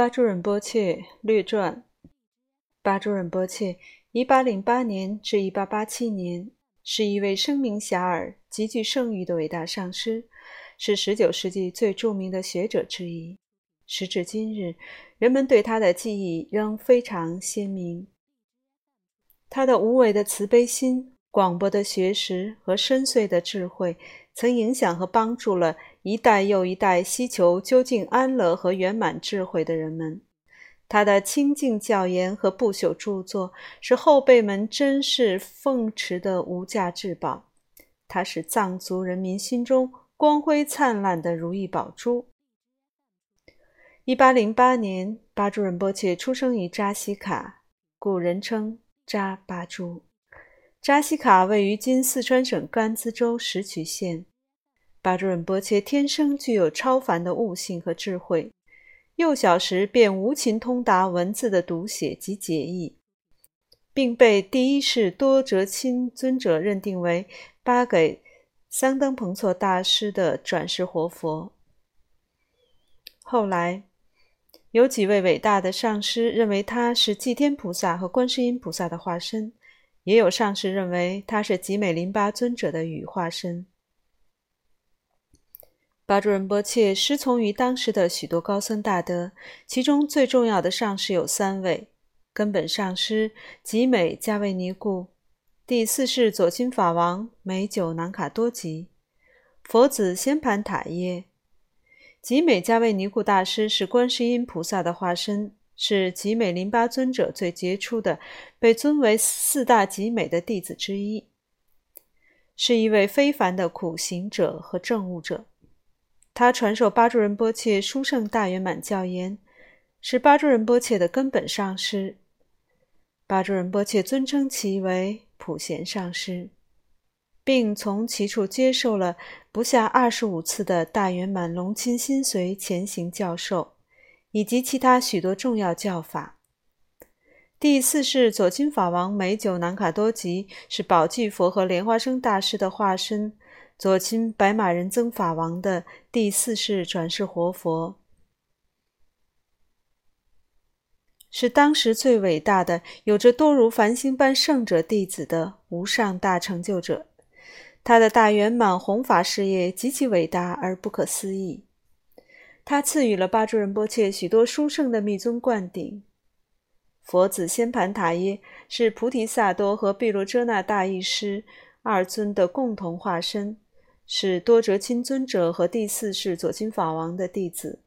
巴珠仁波切略传：巴珠仁波切 （1808 年至1887年）是一位声名遐迩、极具盛誉的伟大上师，是19世纪最著名的学者之一。时至今日，人们对他的记忆仍非常鲜明。他的无为的慈悲心、广博的学识和深邃的智慧，曾影响和帮助了一代又一代希求究竟安乐和圆满智慧的人们。他的清净教言和不朽著作是后辈们珍视奉持的无价至宝。他是藏族人民心中光辉灿烂的如意宝珠。一八零八年，巴珠仁波切出生于扎西卡，故人称扎巴珠。扎西卡位于今四川省甘孜州石渠县。巴珠仁波切天生具有超凡的悟性和智慧。幼小时便无情通达文字的读写及解译，并被第一世多哲钦尊者认定为巴给桑登彭措大师的转世活佛。后来，有几位伟大的上师认为他是祭天菩萨和观世音菩萨的化身，也有上师认为他是吉美林巴尊者的羽化身。巴珠仁波切师从于当时的许多高僧大德，其中最重要的上师有三位：根本上师吉美加维尼固，第四世左亲法王美久南卡多吉，佛子仙盘塔耶。吉美加维尼固大师是观世音菩萨的化身，是吉美林巴尊者最杰出的，被尊为四大吉美的弟子之一，是一位非凡的苦行者和证悟者。他传授巴珠仁波切殊胜大圆满教言，是巴珠仁波切的根本上师。巴珠仁波切尊称其为普贤上师，并从其处接受了不下二十五次的大圆满龙钦心随前行教授，以及其他许多重要教法。第四世左金法王美久南卡多吉是宝具佛和莲花生大师的化身。左亲白马人增法王的第四世转世活佛，是当时最伟大的、有着多如繁星般圣者弟子的无上大成就者。他的大圆满弘法事业极其伟大而不可思议。他赐予了巴珠仁波切许多殊胜的密宗灌顶。佛子仙盘塔耶是菩提萨多和毗卢遮那大义师二尊的共同化身。是多哲钦尊者和第四世左钦法王的弟子，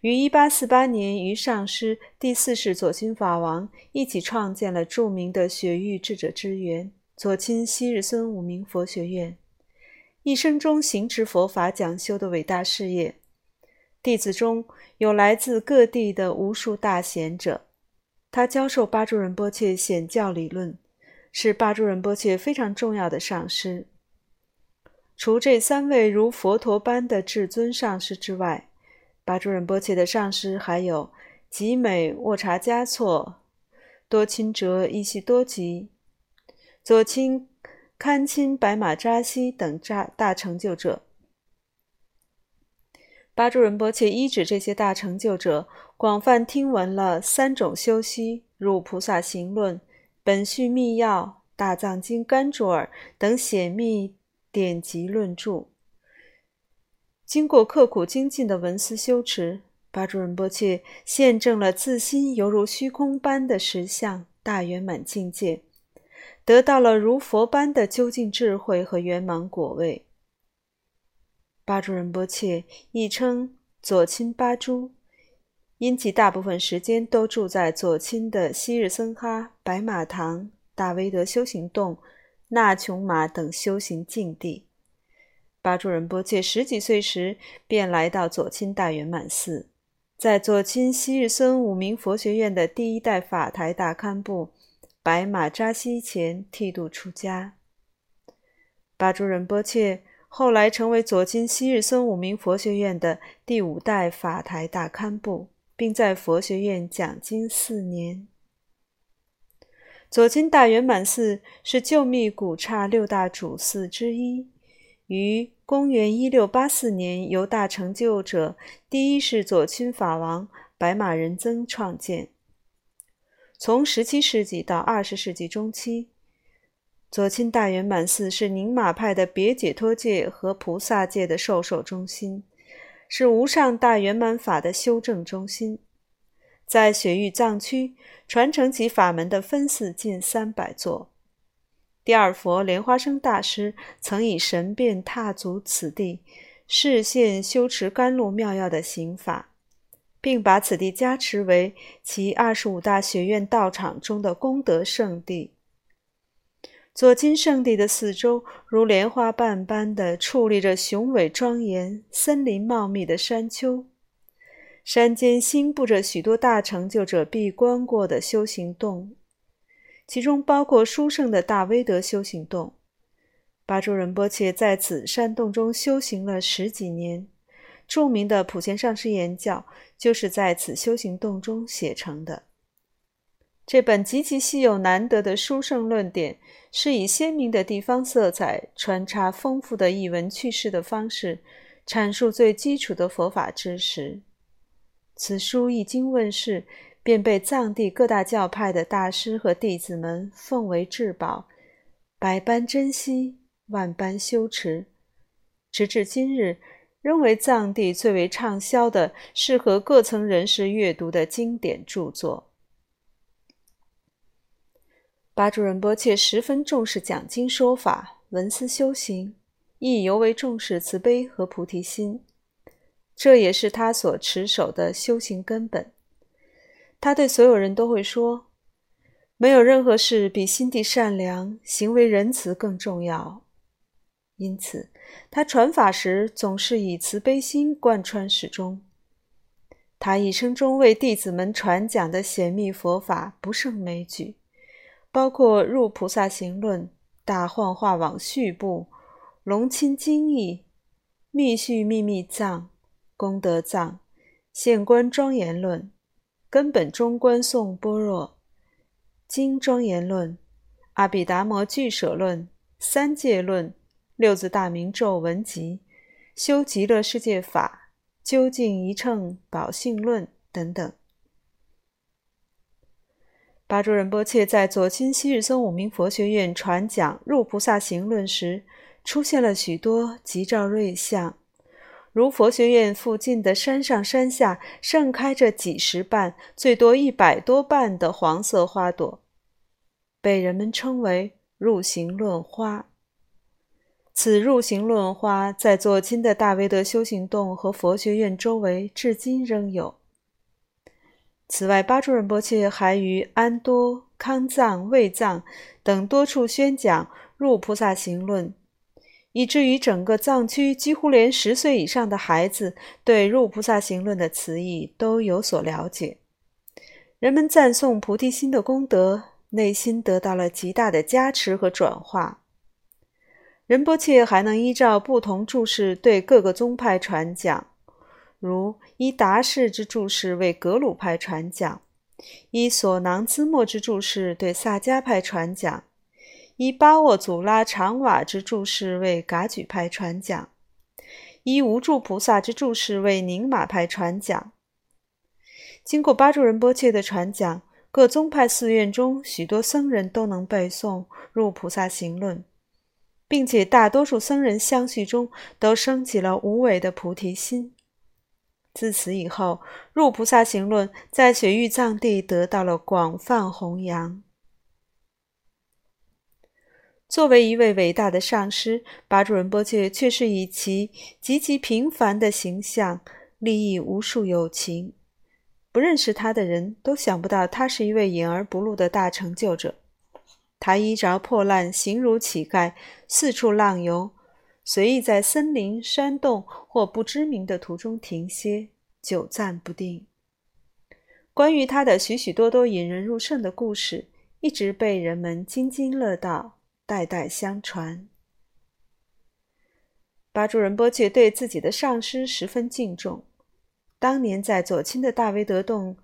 于1848年与上师第四世左钦法王一起创建了著名的雪域智者之源左钦昔日孙武明佛学院，一生中行持佛法讲修的伟大事业。弟子中有来自各地的无数大贤者，他教授巴珠仁波切显教理论，是巴珠仁波切非常重要的上师。除这三位如佛陀般的至尊上师之外，巴珠仁波切的上师还有吉美沃查嘉措、多钦哲伊西多吉、左钦堪钦白马扎西等扎大成就者。巴珠仁波切依止这些大成就者，广泛听闻了三种修习、如菩萨行论、本序密要、大藏经甘卓尔等显密。典籍论著，经过刻苦精进的文思修持，巴珠仁波切现证了自心犹如虚空般的实相大圆满境界，得到了如佛般的究竟智慧和圆满果位。巴珠仁波切亦称左亲巴珠，因其大部分时间都住在左亲的昔日僧哈白马堂、大威德修行洞。那琼玛等修行境地。巴珠仁波切十几岁时便来到左钦大圆满寺，在左钦昔日孙五明佛学院的第一代法台大堪布白马扎西前剃度出家。巴珠仁波切后来成为左钦昔日孙五明佛学院的第五代法台大堪布，并在佛学院讲经四年。左钦大圆满寺是旧密古刹六大主寺之一，于公元一六八四年由大成就者第一世左钦法王白马仁增创建。从17世纪到20世纪中期，左倾大圆满寺是宁玛派的别解脱界和菩萨界的授受中心，是无上大圆满法的修正中心。在雪域藏区，传承其法门的分寺近三百座。第二佛莲花生大师曾以神变踏足此地，示现修持甘露妙药的行法，并把此地加持为其二十五大学院道场中的功德圣地。左金圣地的四周，如莲花瓣般的矗立着雄伟庄严、森林茂密的山丘。山间新布着许多大成就者闭关过的修行洞，其中包括殊胜的大威德修行洞。巴珠仁波切在此山洞中修行了十几年，著名的普贤上师言教就是在此修行洞中写成的。这本极其稀有难得的殊胜论点，是以鲜明的地方色彩，穿插丰富的译文趣事的方式，阐述最基础的佛法知识。此书一经问世，便被藏地各大教派的大师和弟子们奉为至宝，百般珍惜，万般修持，直至今日，仍为藏地最为畅销的、适合各层人士阅读的经典著作。巴珠仁波切十分重视讲经说法、文思修行，亦尤为重视慈悲和菩提心。这也是他所持守的修行根本。他对所有人都会说：“没有任何事比心地善良、行为仁慈更重要。”因此，他传法时总是以慈悲心贯穿始终。他一生中为弟子们传讲的显密佛法不胜枚举，包括《入菩萨行论》《大幻化网序部》《龙钦经义》《密续秘密藏》。功德藏、现观庄严论、根本中观颂般若经庄严论、阿毗达摩俱舍论、三界论、六字大明咒文集、修极乐世界法、究竟一乘宝性论等等。巴珠仁波切在左亲西日宗五明佛学院传讲入菩萨行论时，出现了许多吉兆瑞相。如佛学院附近的山上山下，盛开着几十瓣，最多一百多瓣的黄色花朵，被人们称为入行论花。此入行论花在左倾的大威德修行洞和佛学院周围，至今仍有。此外，巴珠仁波切还于安多、康藏、卫藏等多处宣讲入菩萨行论。以至于整个藏区几乎连十岁以上的孩子对《入菩萨行论》的词义都有所了解。人们赞颂菩提心的功德，内心得到了极大的加持和转化。仁波切还能依照不同注释对各个宗派传讲，如依达氏之注释为格鲁派传讲，依索囊兹莫之注释对萨迦派传讲。以巴沃祖拉长瓦之注释为噶举派传讲，以无著菩萨之注释为宁玛派传讲。经过巴珠仁波切的传讲，各宗派寺院中许多僧人都能背诵入菩萨行论，并且大多数僧人相续中都升起了无为的菩提心。自此以后，入菩萨行论在雪域藏地得到了广泛弘扬。作为一位伟大的上师，巴珠仁波切却是以其极其平凡的形象利益无数有情。不认识他的人都想不到他是一位隐而不露的大成就者。他衣着破烂，形如乞丐，四处浪游，随意在森林、山洞或不知名的途中停歇，久暂不定。关于他的许许多多引人入胜的故事，一直被人们津津乐道。代代相传。巴珠仁波切对自己的上师十分敬重。当年在左倾的大威德洞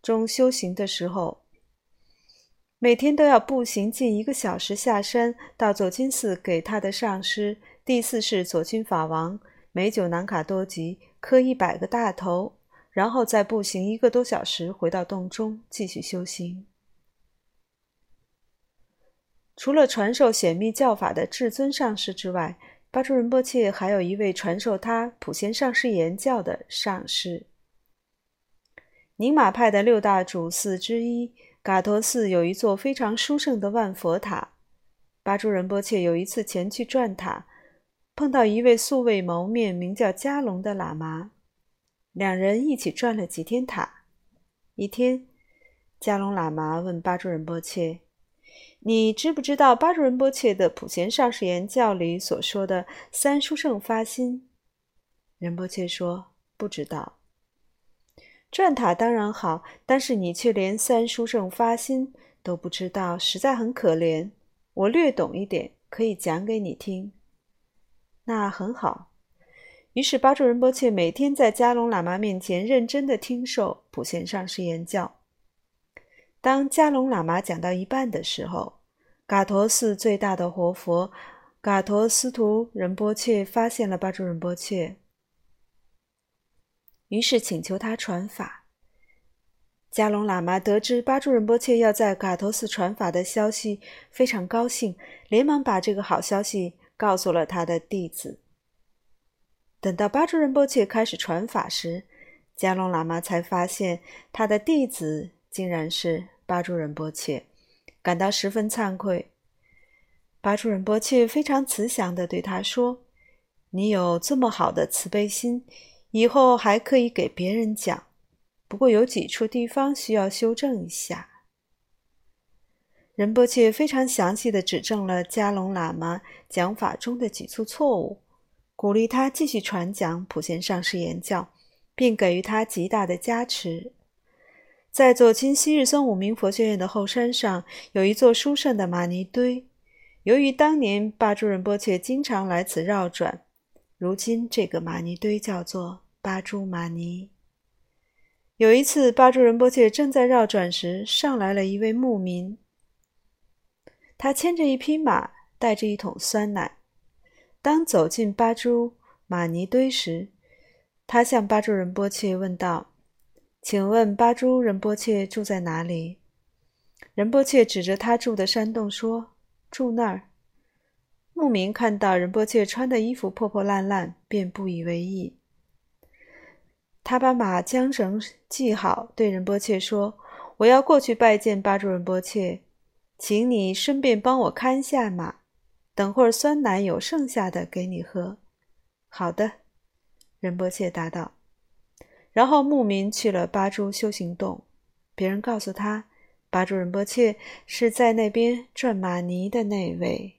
中修行的时候，每天都要步行近一个小时下山到左倾寺给他的上师第四世左倾法王美久南卡多吉磕一百个大头，然后再步行一个多小时回到洞中继续修行。除了传授显密教法的至尊上师之外，巴珠仁波切还有一位传授他普贤上师言教的上师。宁玛派的六大主寺之一嘎陀寺有一座非常殊胜的万佛塔。巴珠仁波切有一次前去转塔，碰到一位素未谋面、名叫迦龙的喇嘛，两人一起转了几天塔。一天，迦龙喇嘛问巴珠仁波切。你知不知道巴珠仁波切的普贤上师言教里所说的三殊胜发心？仁波切说不知道。转塔当然好，但是你却连三殊胜发心都不知道，实在很可怜。我略懂一点，可以讲给你听。那很好。于是巴珠仁波切每天在迦龙喇嘛面前认真的听受普贤上师言教。当迦龙喇嘛讲到一半的时候，嘎陀寺最大的活佛嘎陀斯图仁波切发现了巴珠仁波切，于是请求他传法。迦龙喇嘛得知巴珠仁波切要在嘎陀寺传法的消息，非常高兴，连忙把这个好消息告诉了他的弟子。等到巴珠仁波切开始传法时，迦龙喇嘛才发现他的弟子竟然是巴珠仁波切。感到十分惭愧，巴珠仁波切非常慈祥地对他说：“你有这么好的慈悲心，以后还可以给别人讲。不过有几处地方需要修正一下。”仁波切非常详细地指正了加龙喇嘛讲法中的几处错误，鼓励他继续传讲普贤上师言教，并给予他极大的加持。在左倾昔日僧武明佛学院的后山上，有一座殊胜的玛尼堆。由于当年巴珠仁波切经常来此绕转，如今这个玛尼堆叫做巴珠玛尼。有一次，巴珠仁波切正在绕转时，上来了一位牧民，他牵着一匹马，带着一桶酸奶。当走进巴珠玛尼堆时，他向巴珠仁波切问道。请问巴珠仁波切住在哪里？仁波切指着他住的山洞说：“住那儿。”牧民看到仁波切穿的衣服破破烂烂，便不以为意。他把马缰绳系好，对仁波切说：“我要过去拜见巴珠仁波切，请你顺便帮我看下马，等会儿酸奶有剩下的给你喝。”“好的。”仁波切答道。然后牧民去了巴珠修行洞，别人告诉他，巴珠仁波切是在那边转玛尼的那位。